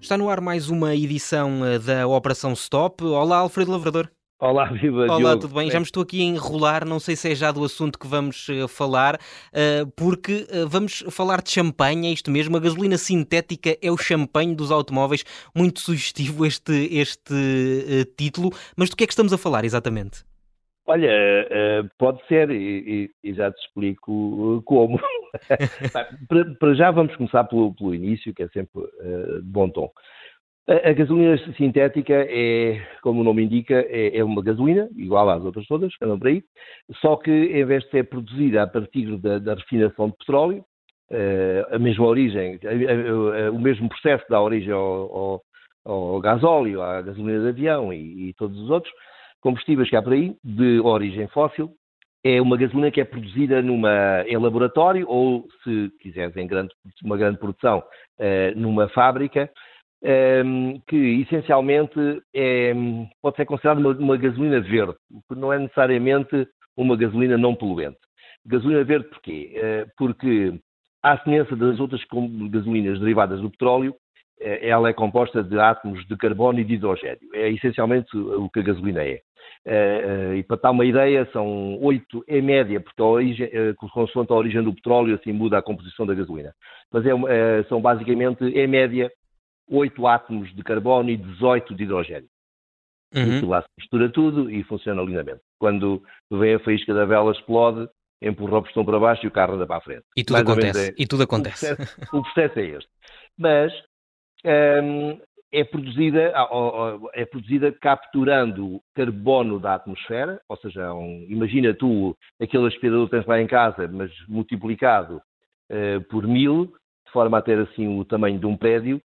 Está no ar mais uma edição eh, da Operação Stop. Olá, Alfredo Lavrador. Olá, viva Olá, Diogo. tudo bem? Já me estou aqui a enrolar, não sei se é já do assunto que vamos eh, falar, eh, porque vamos falar de champanhe, é isto mesmo, a gasolina sintética é o champanhe dos automóveis, muito sugestivo este, este título, mas do que é que estamos a falar exatamente? Olha, eh, pode ser, e, e- já te explico eh, como. para, já vamos começar pelo, pelo início, que é sempre eh, de bom tom. A, a gasolina sintética é, como o nome indica, é, é uma gasolina, igual às outras todas, que andam por aí, só que em vez de ser produzida a partir da, da refinação de petróleo, eh, a mesma origem, o mesmo processo dá origem ao, ao, ao gasóleo, à gasolina de avião e, e todos os outros, combustíveis que há por aí, de origem fóssil, é uma gasolina que é produzida numa, em laboratório ou, se quiseres, em grande, uma grande produção, eh, numa fábrica, ehm, que essencialmente é, pode ser considerada uma, uma gasolina verde, que não é necessariamente uma gasolina não poluente. Gasolina verde porquê? Eh, porque, à semelhança das outras gasolinas derivadas do petróleo, eh, ela é composta de átomos de carbono e de hidrogênio. É essencialmente o que a gasolina é. Eh, eh, e para dar uma ideia, são oito em média, porque a origem, eh, consoante a origem do petróleo, assim muda a composição da gasolina. Mas é, são basicamente, em média, oito átomos de carbono e 18 de hidrogênio. Uhum. Isso lá se mistura tudo e funciona lindamente. Quando vem a faísca da vela, explode, empurra o pistão para baixo e o carro anda para a frente. E tudo Mais acontece, é- e tudo acontece. o processo, o processo é este. Mas hum, é produzida, ah, é produzida capturando carbono da atmosfera, ou seja, um- imagina tu aquele aspirador que tens lá em casa, mas multiplicado eh, por mil, de forma a ter assim o tamanho de um prédio,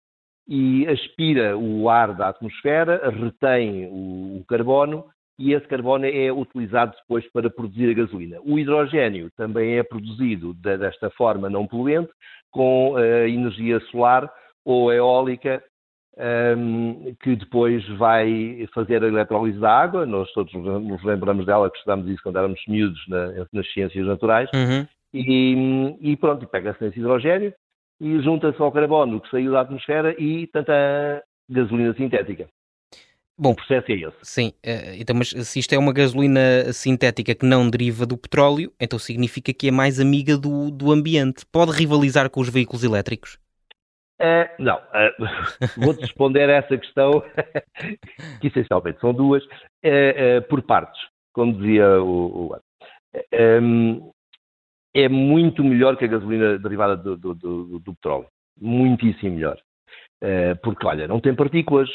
e aspira o ar da atmosfera, retém o, o carbono e esse carbono é utilizado depois para produzir a gasolina. O hidrogênio também é produzido da- desta forma não poluente, com eh, energia solar ou eólica, ehm, que depois vai fazer a eletrólise da água. Nós todos nos lembramos dela, que estudámos isso quando éramos miúdos na- nas ciências naturais. Uhum. E, e pronto, pega-se nesse hidrogênio e junta-se ao carbono que saiu da atmosfera e tanta gasolina sintética. Bom, O processo é esse. Sim, eh, então, mas se isto é uma gasolina sintética que não deriva do petróleo, então significa que é mais amiga do, do ambiente. Pode rivalizar com os veículos elétricos? Eh, não, eh, vou-te responder a essa questão, que essencialmente são duas, eh, por partes, como dizia o, o em, é muito melhor que a gasolina derivada do, do- do- do petróleo. Muitíssimo melhor. Porque, olha, não tem partículas,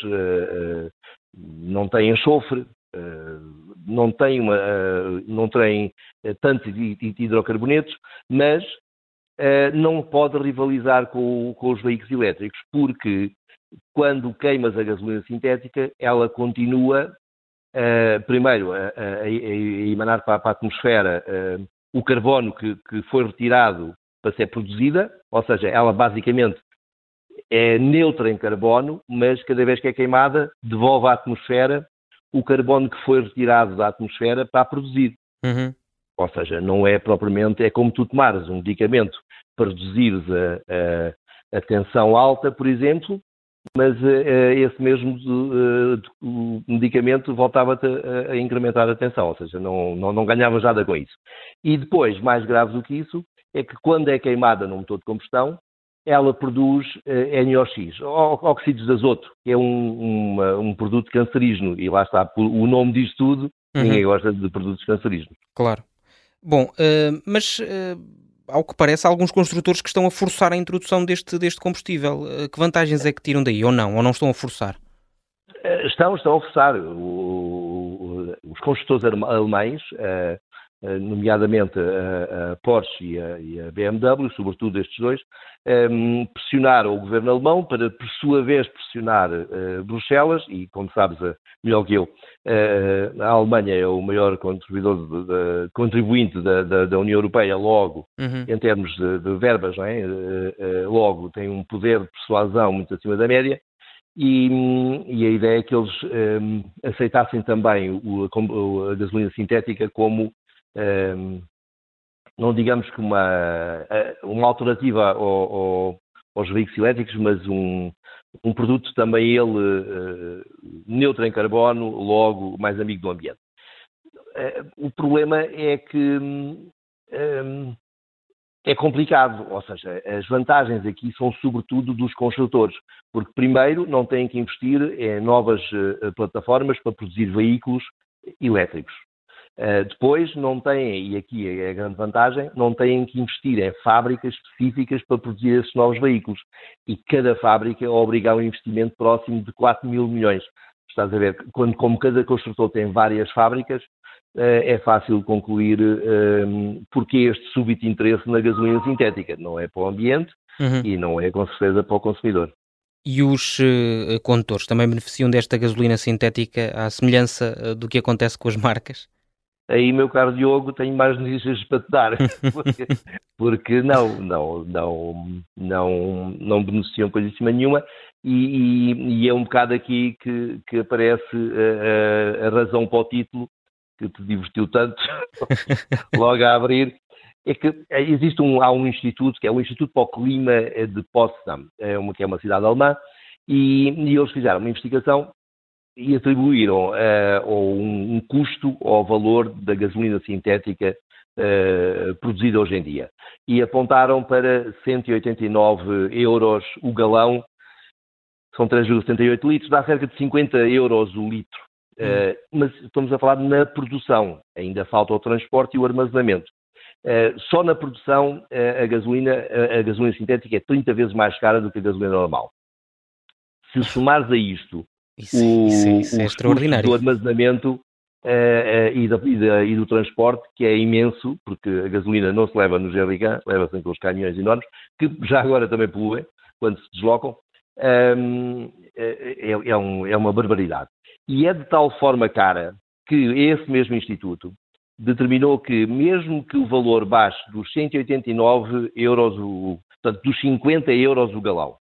não tem enxofre, não tem, uma, não tem tantos hi- hi- hidrocarbonetos, mas não pode rivalizar com, com os veículos elétricos, porque quando queimas a gasolina sintética, ela continua, eh, primeiro, a, a- a- emanar para, a atmosfera eh, o carbono que, que foi retirado para ser produzida, ou seja, ela basicamente é neutra em carbono, mas cada vez que é queimada, devolve à atmosfera o carbono que foi retirado da atmosfera para a produzir. Uhum. Ou seja, não é propriamente, é como tu tomares um medicamento para reduzires a, a- a tensão alta, por exemplo, mas eh, eh, esse mesmo eh, medicamento voltava-te a, a incrementar a tensão, ou seja, não, não, não ganhavas nada com isso. E depois, mais grave do que isso, é que quando é queimada num motor de combustão, ela produz eh, NOx, óxidos de azoto, que é um, um produto cancerígeno, e lá está, o nome diz tudo, Uhum. ninguém gosta de produtos cancerígenos. Claro. Bom, eh, mas eh, ao que parece, há alguns construtores que estão a forçar a introdução deste, deste combustível. Eh, que vantagens é que tiram daí? Ou não? Ou não estão a forçar? Estão, estão a forçar. O- os construtores alemães, nomeadamente a, a Porsche e a, e a BMW, sobretudo estes dois, em, pressionaram o governo alemão para, por sua vez, pressionar eh, Bruxelas, e como sabes, eh, melhor que eu, eh, a Alemanha é o maior contribuidor de- de- contribuinte da, da- da União Europeia, logo, Uhum. em termos de, de verbas, é? Eh, eh, logo tem um poder de persuasão muito acima da média, e, e a ideia é que eles hum, aceitassem também o- a, a gasolina sintética como, não digamos que uma, uma alternativa ao, ao, aos veículos elétricos, mas um, um produto também ele uh, neutro em carbono, logo mais amigo do ambiente. Uh, o problema é que um, é complicado, ou seja, as vantagens aqui são sobretudo dos construtores, porque primeiro não têm que investir em novas uh, plataformas para produzir veículos elétricos. Uh, depois não têm, e aqui é a grande vantagem, não têm que investir em fábricas específicas para produzir esses novos veículos. E cada fábrica obriga a um investimento próximo de 4 mil milhões. Estás a ver, quando, como cada construtor tem várias fábricas, eh, é fácil concluir ehm, porque este súbito interesse na gasolina sintética. Não é para o ambiente uhum. e não é com certeza para o consumidor. E os uh, condutores também beneficiam desta gasolina sintética à semelhança uh, do que acontece com as marcas? Aí, meu caro Diogo, tenho mais notícias para te dar. porque, porque não, não, não, não, não beneficiam coisíssima nenhuma. E, e, e, é um bocado aqui que, que aparece a, a, a razão para o título, que te divertiu tanto logo a abrir, é que existe um, há um instituto, que é o Instituto para o Clima de Potsdam, é uma, que é uma cidade alemã, e, e eles fizeram uma investigação e atribuíram uh, um, um, custo ao valor da gasolina sintética uh, produzida hoje em dia. E apontaram para 189 euros o galão, são 3,78 litros, dá cerca de 50 euros o litro. Uh, mas estamos a falar na produção, ainda falta o transporte e o armazenamento. Uh, só na produção uh, a, gasolina, a gasolina sintética é 30 vezes mais cara do que a gasolina normal. Se somares a isto isso, o, isso, isso é extraordinário. do armazenamento e, da, e, da, e, do transporte, que é imenso, porque a gasolina não se leva no jerrycan, leva-se aqueles caminhões enormes, que já agora também poluem quando se deslocam. Um, é, é, é, um, é uma barbaridade e é de tal forma cara que esse mesmo instituto determinou que, mesmo que o valor baixe dos 189 euros, o, portanto, dos 50 euros o galão,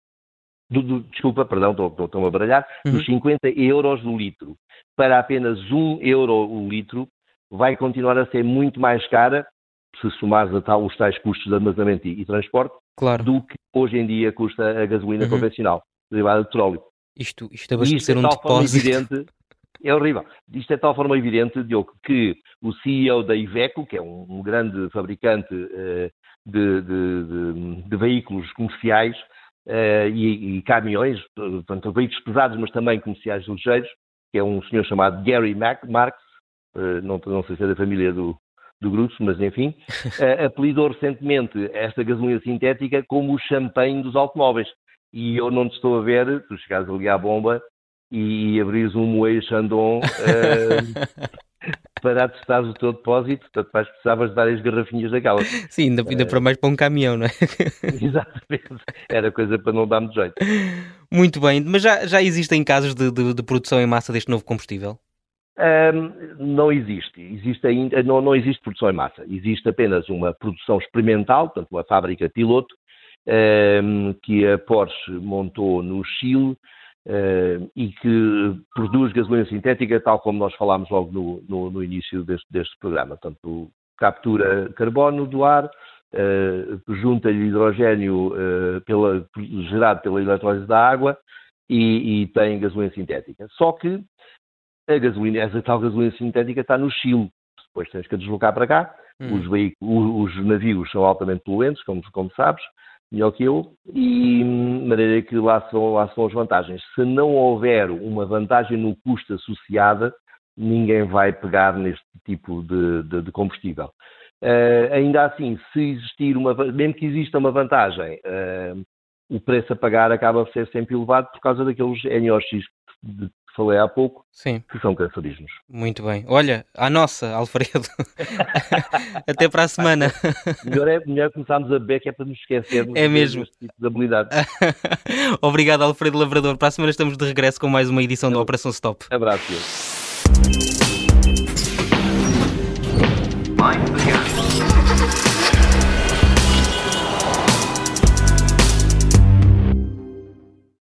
do, do, desculpa, perdão, estou, a baralhar, uhum. dos 50 euros o litro para apenas 1 euro o litro, vai continuar a ser muito mais cara, se somares a tal, os tais custos de armazenamento e, e transporte, claro. do que hoje em dia custa a gasolina uhum. convencional, derivada de petróleo. Isto, isto abastecer isto é um depósito... Evidente, é horrível. Isto é de tal forma evidente, Diogo, que o CEO da Iveco, que é um, um grande fabricante uh, de, de, de, de, veículos comerciais e, e, caminhões, portanto, veículos pesados, mas também comerciais ligeiros, que é um senhor chamado Gary Mac, Marx, uh, não, não sei se é da família do, do Grusso, mas enfim, apelidou recentemente esta gasolina sintética como o champanhe dos automóveis. E eu não te estou a ver, tu chegares ali à bomba e abrires um Moe Chandon uh, para atestar o teu depósito, portanto vais precisavas de várias garrafinhas daquelas. Sim, ainda, ainda uh, para mais para um caminhão, não é? Exatamente, era coisa para não dar muito jeito. Muito bem, mas já, já existem casos de, de, de produção em massa deste novo combustível? Um, não existe. existe ainda, não, não existe produção em massa. Existe apenas uma produção experimental, portanto, uma fábrica piloto, um, que a Porsche montou no Chile, uh, e que produz gasolina sintética, tal como nós falámos logo no, no, no início deste, deste, programa. Portanto, captura carbono do ar, uh, junta-lhe hidrogênio uh, pela, gerado pela eletrólise da água e, e, tem gasolina sintética. Só que a gasolina, essa tal gasolina sintética está no Chile. Depois tens que a deslocar para cá. Hum. Os, veículos, os navios são altamente poluentes, como, como sabes melhor que eu, e de maneira que lá são, lá são as vantagens. Se não houver uma vantagem no custo associada, ninguém vai pegar neste tipo de, de, de combustível. Uh, ainda assim, se existir uma, mesmo que exista uma vantagem, uh, o preço a pagar acaba por ser sempre elevado por causa daqueles NOx falei há pouco, Sim. que são cancerígenos. Muito bem. Olha, à nossa, Alfredo. Até para a semana. melhor é melhor começarmos a beber, que é para nos esquecermos é mesmo. tipo de habilidade. Obrigado, Alfredo Lavrador. Para a semana estamos de regresso com mais uma edição da Operação Stop. Abraço.